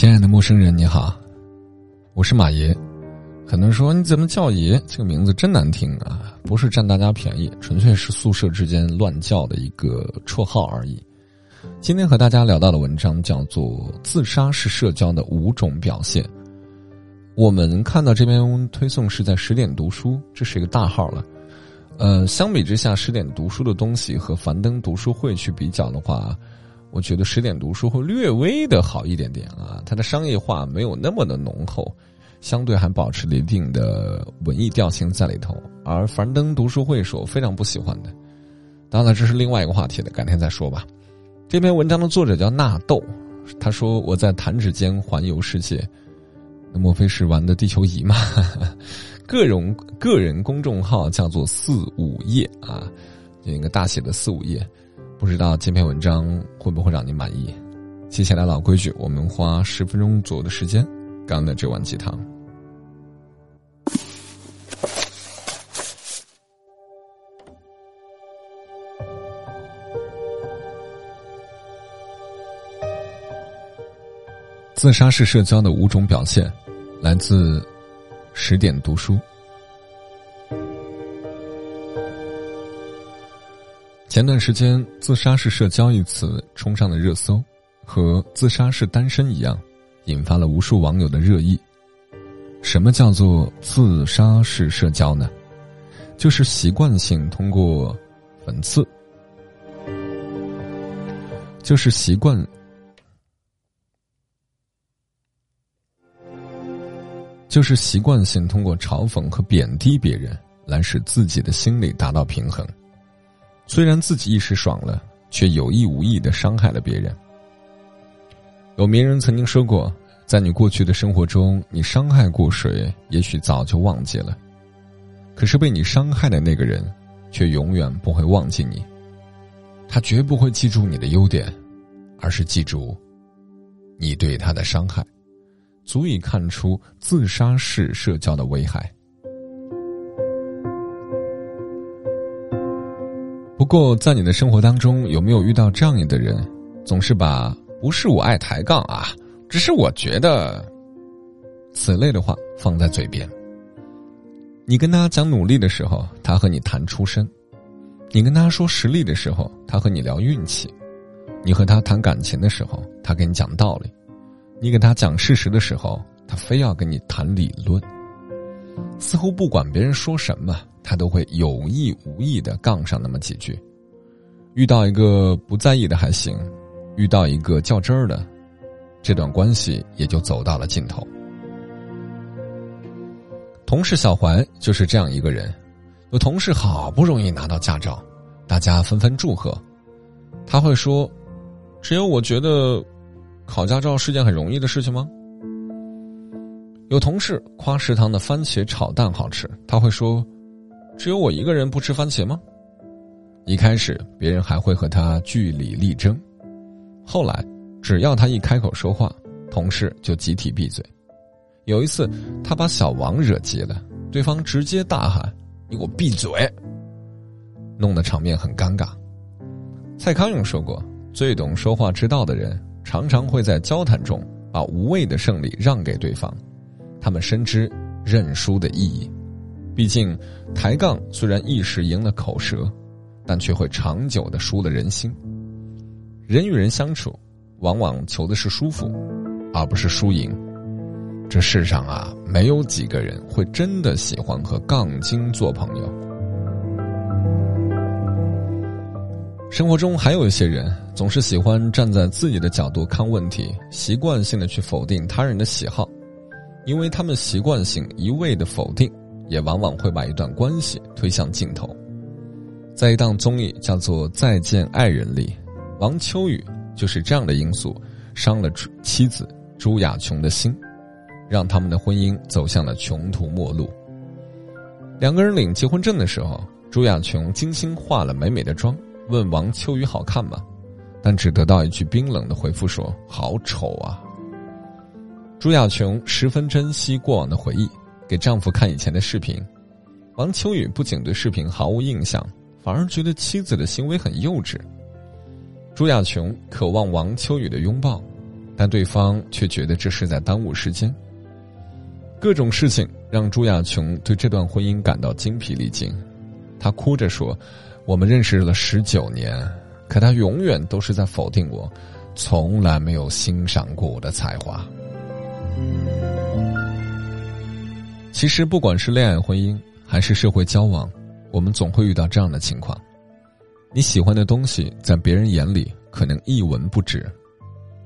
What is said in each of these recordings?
亲爱的陌生人，你好，我是马爷。很多人说你怎么叫爷？这个名字真难听啊！不是占大家便宜，纯粹是宿舍之间乱叫的一个绰号而已。今天和大家聊到的文章叫做《自杀是社交的五种表现》。我们看到这篇推送是在十点读书，这是一个大号了。呃，相比之下，十点读书的东西和樊登读书会去比较的话。我觉得十点读书会略微的好一点点啊，它的商业化没有那么的浓厚，相对还保持了一定的文艺调性在里头。而樊登读书会是我非常不喜欢的，当然这是另外一个话题了，改天再说吧。这篇文章的作者叫纳豆，他说我在弹指间环游世界，那莫非是玩的地球仪吗？个人个人公众号叫做四五页啊，一个大写的四五页。不知道这篇文章会不会让你满意？接下来老规矩，我们花十分钟左右的时间干了这碗鸡汤。自杀式社交的五种表现，来自十点读书。前段时间，“自杀式社交”一词冲上了热搜，和“自杀式单身”一样，引发了无数网友的热议。什么叫做自杀式社交呢？就是习惯性通过讽刺，就是习惯，就是习惯性通过嘲讽和贬低别人，来使自己的心理达到平衡。虽然自己一时爽了，却有意无意的伤害了别人。有名人曾经说过，在你过去的生活中，你伤害过谁，也许早就忘记了，可是被你伤害的那个人，却永远不会忘记你。他绝不会记住你的优点，而是记住你对他的伤害，足以看出自杀式社交的危害。不过，在你的生活当中，有没有遇到这样的人，总是把“不是我爱抬杠啊，只是我觉得”此类的话放在嘴边？你跟他讲努力的时候，他和你谈出身；你跟他说实力的时候，他和你聊运气；你和他谈感情的时候，他跟你讲道理；你给他讲事实的时候，他非要跟你谈理论。似乎不管别人说什么。他都会有意无意的杠上那么几句，遇到一个不在意的还行，遇到一个较真儿的，这段关系也就走到了尽头。同事小怀就是这样一个人，有同事好不容易拿到驾照，大家纷纷祝贺，他会说：“只有我觉得，考驾照是件很容易的事情吗？”有同事夸食堂的番茄炒蛋好吃，他会说。只有我一个人不吃番茄吗？一开始别人还会和他据理力争，后来只要他一开口说话，同事就集体闭嘴。有一次他把小王惹急了，对方直接大喊：“你给我闭嘴！”弄得场面很尴尬。蔡康永说过：“最懂说话之道的人，常常会在交谈中把无谓的胜利让给对方，他们深知认输的意义。”毕竟，抬杠虽然一时赢了口舌，但却会长久的输了人心。人与人相处，往往求的是舒服，而不是输赢。这世上啊，没有几个人会真的喜欢和杠精做朋友。生活中还有一些人，总是喜欢站在自己的角度看问题，习惯性的去否定他人的喜好，因为他们习惯性一味的否定。也往往会把一段关系推向尽头。在一档综艺叫做《再见爱人》里，王秋雨就是这样的因素，伤了妻子朱亚琼的心，让他们的婚姻走向了穷途末路。两个人领结婚证的时候，朱亚琼精心化了美美的妆，问王秋雨好看吗？但只得到一句冰冷的回复说：“好丑啊。”朱亚琼十分珍惜过往的回忆。给丈夫看以前的视频，王秋雨不仅对视频毫无印象，反而觉得妻子的行为很幼稚。朱亚琼渴望王秋雨的拥抱，但对方却觉得这是在耽误时间。各种事情让朱亚琼对这段婚姻感到精疲力尽，她哭着说：“我们认识了十九年，可他永远都是在否定我，从来没有欣赏过我的才华。”其实，不管是恋爱婚姻还是社会交往，我们总会遇到这样的情况：你喜欢的东西，在别人眼里可能一文不值，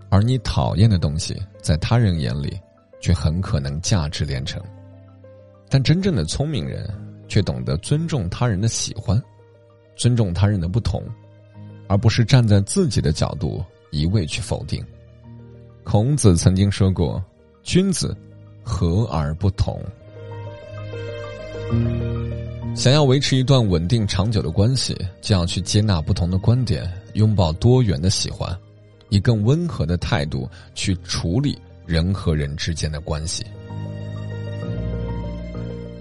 而你讨厌的东西，在他人眼里。却很可能价值连城，但真正的聪明人却懂得尊重他人的喜欢，尊重他人的不同，而不是站在自己的角度一味去否定。孔子曾经说过：“君子和而不同。”想要维持一段稳定长久的关系，就要去接纳不同的观点，拥抱多元的喜欢，以更温和的态度去处理。人和人之间的关系，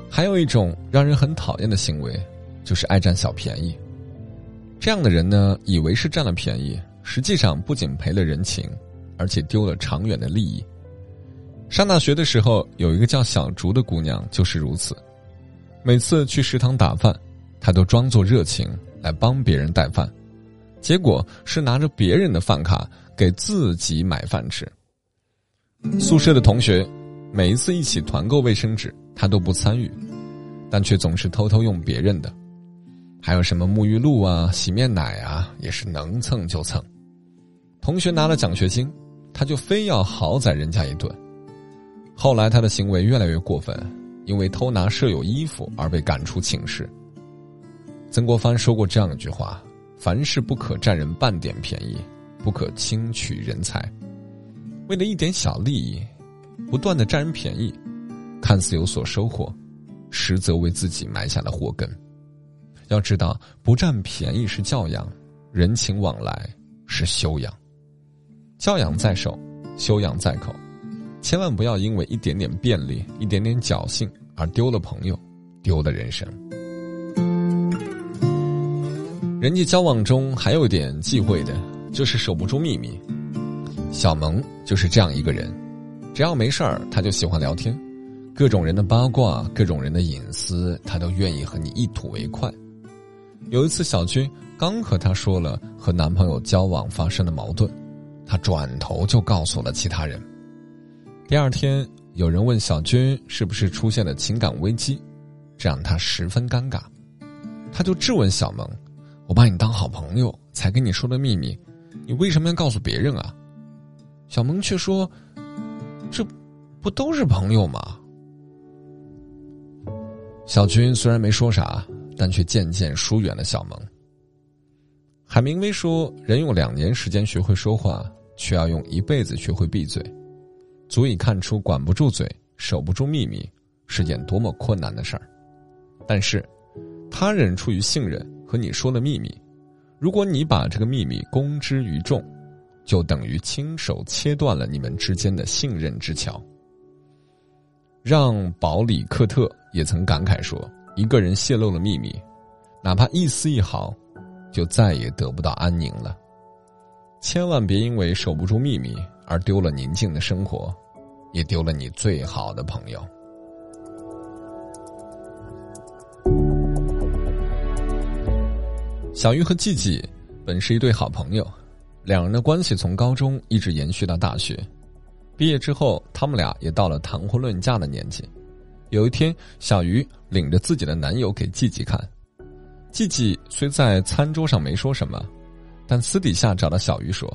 还有一种让人很讨厌的行为，就是爱占小便宜。这样的人呢，以为是占了便宜，实际上不仅赔了人情，而且丢了长远的利益。上大学的时候，有一个叫小竹的姑娘就是如此。每次去食堂打饭，他都装作热情来帮别人带饭，结果是拿着别人的饭卡给自己买饭吃。宿舍的同学，每一次一起团购卫生纸，他都不参与，但却总是偷偷用别人的。还有什么沐浴露啊、洗面奶啊，也是能蹭就蹭。同学拿了奖学金，他就非要豪宰人家一顿。后来他的行为越来越过分，因为偷拿舍友衣服而被赶出寝室。曾国藩说过这样一句话：“凡事不可占人半点便宜，不可轻取人才。”为了一点小利益，不断的占人便宜，看似有所收获，实则为自己埋下了祸根。要知道，不占便宜是教养，人情往来是修养。教养在手，修养在口，千万不要因为一点点便利、一点点侥幸而丢了朋友，丢了人生。人际交往中还有一点忌讳的，就是守不住秘密。小萌就是这样一个人，只要没事儿，他就喜欢聊天，各种人的八卦，各种人的隐私，他都愿意和你一吐为快。有一次，小军刚和他说了和男朋友交往发生的矛盾，他转头就告诉了其他人。第二天，有人问小军是不是出现了情感危机，这让他十分尴尬，他就质问小萌：“我把你当好朋友才跟你说的秘密，你为什么要告诉别人啊？”小萌却说：“这不都是朋友吗？”小军虽然没说啥，但却渐渐疏远了小萌。海明威说：“人用两年时间学会说话，却要用一辈子学会闭嘴，足以看出管不住嘴、守不住秘密是件多么困难的事儿。但是，他人出于信任和你说了秘密，如果你把这个秘密公之于众。”就等于亲手切断了你们之间的信任之桥。让·保里克特也曾感慨说：“一个人泄露了秘密，哪怕一丝一毫，就再也得不到安宁了。千万别因为守不住秘密而丢了宁静的生活，也丢了你最好的朋友。”小鱼和季季本是一对好朋友。两人的关系从高中一直延续到大学，毕业之后，他们俩也到了谈婚论嫁的年纪。有一天，小鱼领着自己的男友给季季看，季季虽在餐桌上没说什么，但私底下找到小鱼说：“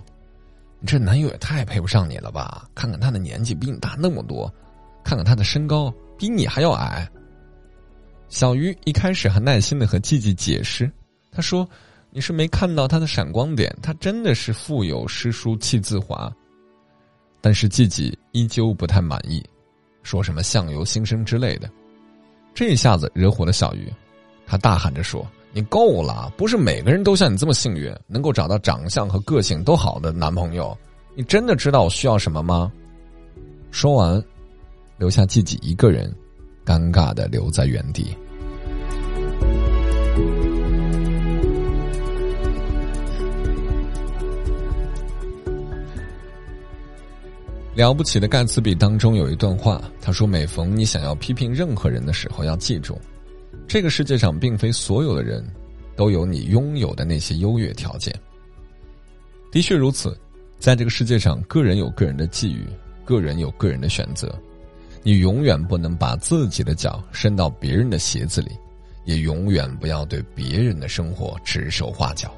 这男友也太配不上你了吧？看看他的年纪比你大那么多，看看他的身高比你还要矮。”小鱼一开始还耐心的和季季解释，他说。你是没看到他的闪光点，他真的是腹有诗书气自华。但是季季依旧不太满意，说什么相由心生之类的，这一下子惹火了小鱼，他大喊着说：“你够了！不是每个人都像你这么幸运，能够找到长相和个性都好的男朋友。你真的知道我需要什么吗？”说完，留下自己一个人，尴尬的留在原地。了不起的盖茨比当中有一段话，他说：“每逢你想要批评任何人的时候，要记住，这个世界上并非所有的人都有你拥有的那些优越条件。”的确如此，在这个世界上，个人有个人的际遇，个人有个人的选择。你永远不能把自己的脚伸到别人的鞋子里，也永远不要对别人的生活指手画脚。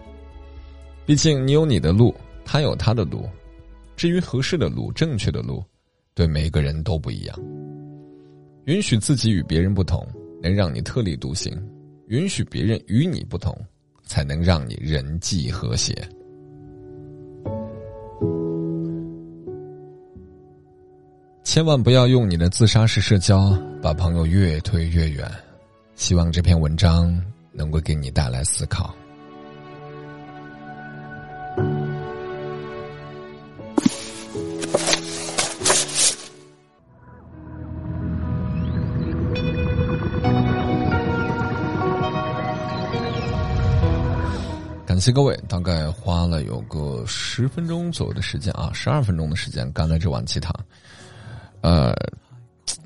毕竟你有你的路，他有他的路。至于合适的路、正确的路，对每个人都不一样。允许自己与别人不同，能让你特立独行；允许别人与你不同，才能让你人际和谐。千万不要用你的自杀式社交把朋友越推越远。希望这篇文章能够给你带来思考。谢各位，大概花了有个十分钟左右的时间啊，十二分钟的时间干了这碗鸡汤。呃，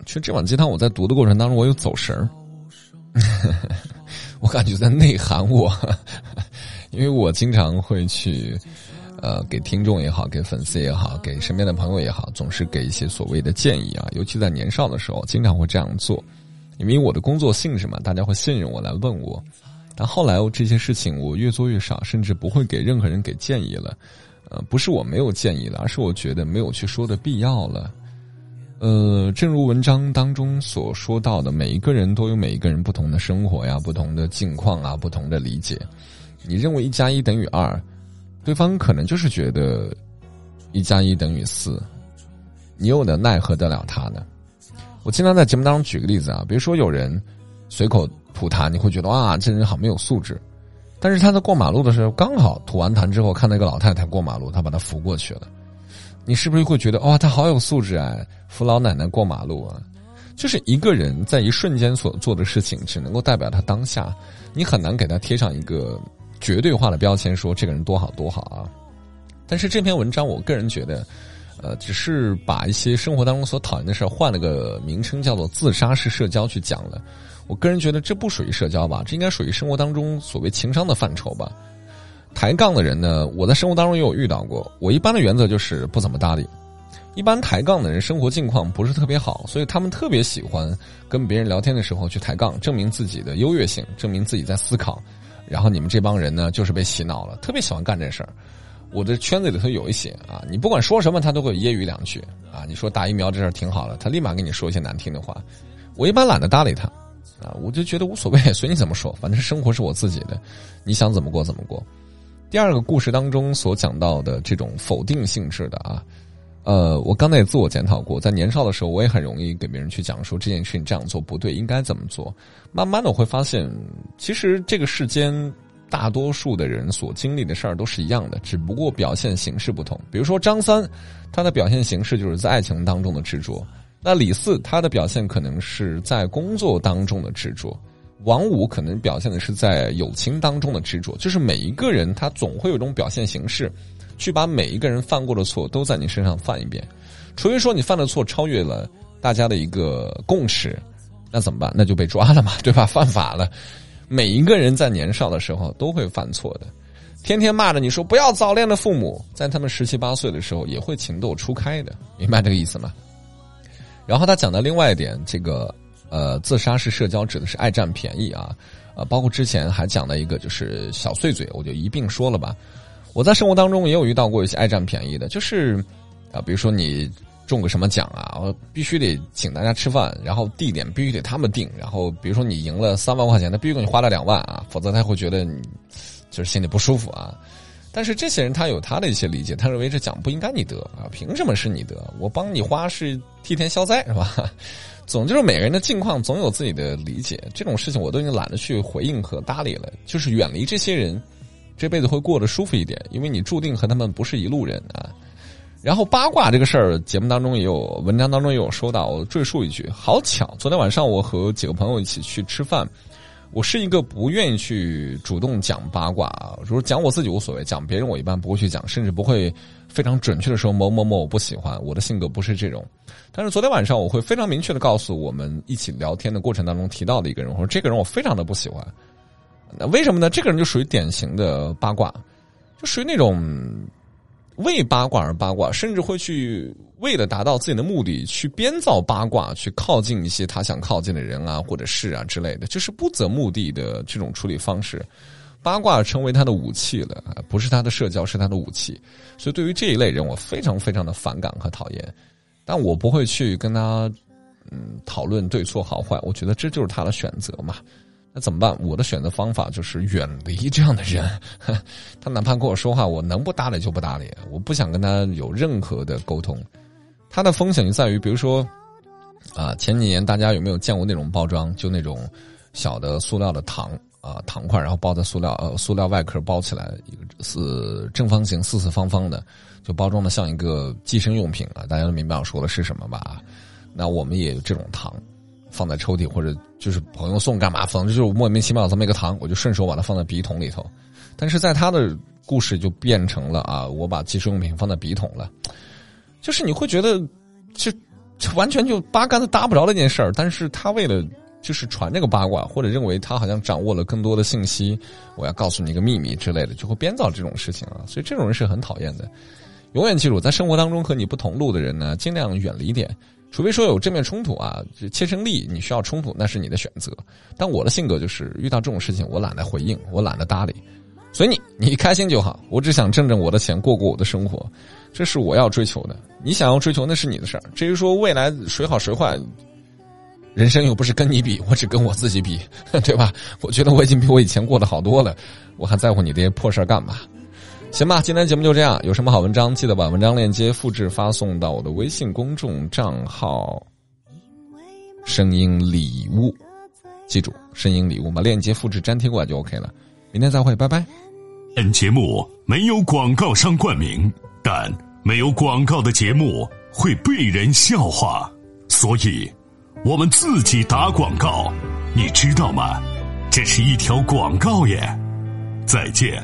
其实这碗鸡汤我在读的过程当中，我有走神儿，我感觉在内涵我，因为我经常会去，呃，给听众也好，给粉丝也好，给身边的朋友也好，总是给一些所谓的建议啊，尤其在年少的时候，经常会这样做，因为我的工作性质嘛，大家会信任我来问我，但后来这些事情我越做越少，甚至不会给任何人给建议了，呃，不是我没有建议了，而是我觉得没有去说的必要了。呃，正如文章当中所说到的，每一个人都有每一个人不同的生活呀、不同的境况啊、不同的理解。你认为一加一等于二，对方可能就是觉得一加一等于四，你又能奈何得了他呢？我经常在节目当中举个例子啊，比如说有人随口吐痰，你会觉得哇，这人好没有素质。但是他在过马路的时候，刚好吐完痰之后，看到一个老太太过马路，他把她扶过去了。你是不是会觉得哇，他好有素质啊，扶老奶奶过马路啊？就是一个人在一瞬间所做的事情，只能够代表他当下，你很难给他贴上一个绝对化的标签，说这个人多好多好啊。但是这篇文章，我个人觉得，呃，只是把一些生活当中所讨厌的事换了个名称，叫做自杀式社交去讲了。我个人觉得这不属于社交吧，这应该属于生活当中所谓情商的范畴吧。抬杠的人呢，我在生活当中也有遇到过。我一般的原则就是不怎么搭理。一般抬杠的人生活境况不是特别好，所以他们特别喜欢跟别人聊天的时候去抬杠，证明自己的优越性，证明自己在思考。然后你们这帮人呢，就是被洗脑了，特别喜欢干这事儿。我的圈子里头有一些啊，你不管说什么，他都会揶揄两句啊。你说打疫苗这事儿挺好的，他立马跟你说一些难听的话。我一般懒得搭理他啊，我就觉得无所谓，随你怎么说，反正生活是我自己的，你想怎么过怎么过。第二个故事当中所讲到的这种否定性质的啊，呃，我刚才也自我检讨过，在年少的时候，我也很容易给别人去讲说这件事情这样做不对，应该怎么做。慢慢的我会发现，其实这个世间大多数的人所经历的事儿都是一样的，只不过表现形式不同。比如说张三，他的表现形式就是在爱情当中的执着；那李四，他的表现可能是在工作当中的执着。王五可能表现的是在友情当中的执着，就是每一个人他总会有一种表现形式，去把每一个人犯过的错都在你身上犯一遍，除非说你犯的错超越了大家的一个共识，那怎么办？那就被抓了嘛，对吧？犯法了。每一个人在年少的时候都会犯错的，天天骂着你说不要早恋的父母，在他们十七八岁的时候也会情窦初开的，明白这个意思吗？然后他讲的另外一点，这个。呃，自杀式社交指的是爱占便宜啊，呃，包括之前还讲了一个就是小碎嘴，我就一并说了吧。我在生活当中也有遇到过一些爱占便宜的，就是啊，比如说你中个什么奖啊，我必须得请大家吃饭，然后地点必须得他们定，然后比如说你赢了三万块钱，他必须给你花了两万啊，否则他会觉得你就是心里不舒服啊。但是这些人他有他的一些理解，他认为这奖不应该你得啊，凭什么是你得？我帮你花是替天消灾是吧？总就是每个人的境况总有自己的理解，这种事情我都已经懒得去回应和搭理了。就是远离这些人，这辈子会过得舒服一点，因为你注定和他们不是一路人啊。然后八卦这个事儿，节目当中也有，文章当中也有说到。我赘述一句，好巧，昨天晚上我和几个朋友一起去吃饭，我是一个不愿意去主动讲八卦，如果讲我自己无所谓，讲别人我一般不会去讲，甚至不会非常准确的说某某某我不喜欢，我的性格不是这种。但是昨天晚上我会非常明确的告诉我们一起聊天的过程当中提到的一个人，我说这个人我非常的不喜欢。那为什么呢？这个人就属于典型的八卦，就属于那种。为八卦而八卦，甚至会去为了达到自己的目的去编造八卦，去靠近一些他想靠近的人啊，或者事啊之类的，就是不择目的的这种处理方式。八卦成为他的武器了，不是他的社交，是他的武器。所以对于这一类人，我非常非常的反感和讨厌。但我不会去跟他嗯讨论对错好坏，我觉得这就是他的选择嘛。那怎么办？我的选择方法就是远离这样的人。他哪怕跟我说话，我能不搭理就不搭理。我不想跟他有任何的沟通。他的风险就在于，比如说，啊，前几年大家有没有见过那种包装？就那种小的塑料的糖啊，糖块，然后包在塑料呃塑料外壳包起来，一个是正方形、四四方方的，就包装的像一个计生用品啊。大家都明白我说的是什么吧？那我们也有这种糖。放在抽屉或者就是朋友送干嘛？反正就是莫名其妙这么一个糖，我就顺手把它放在笔筒里头。但是在他的故事就变成了啊，我把计生用品放在笔筒了，就是你会觉得这这完全就八竿子搭不着的一件事儿。但是他为了就是传这个八卦，或者认为他好像掌握了更多的信息，我要告诉你一个秘密之类的，就会编造这种事情啊。所以这种人是很讨厌的。永远记住，在生活当中和你不同路的人呢，尽量远离点。除非说有正面冲突啊，切身利益你需要冲突，那是你的选择。但我的性格就是遇到这种事情，我懒得回应，我懒得搭理。所以你你开心就好，我只想挣挣我的钱，过过我的生活，这是我要追求的。你想要追求那是你的事儿。至于说未来谁好谁坏，人生又不是跟你比，我只跟我自己比，对吧？我觉得我已经比我以前过得好多了，我还在乎你这些破事儿干嘛？行吧，今天节目就这样。有什么好文章，记得把文章链接复制发送到我的微信公众账号“声音礼物”，记住“声音礼物”把链接复制粘贴过来就 OK 了。明天再会，拜拜。本节目没有广告商冠名，但没有广告的节目会被人笑话，所以我们自己打广告，你知道吗？这是一条广告耶。再见。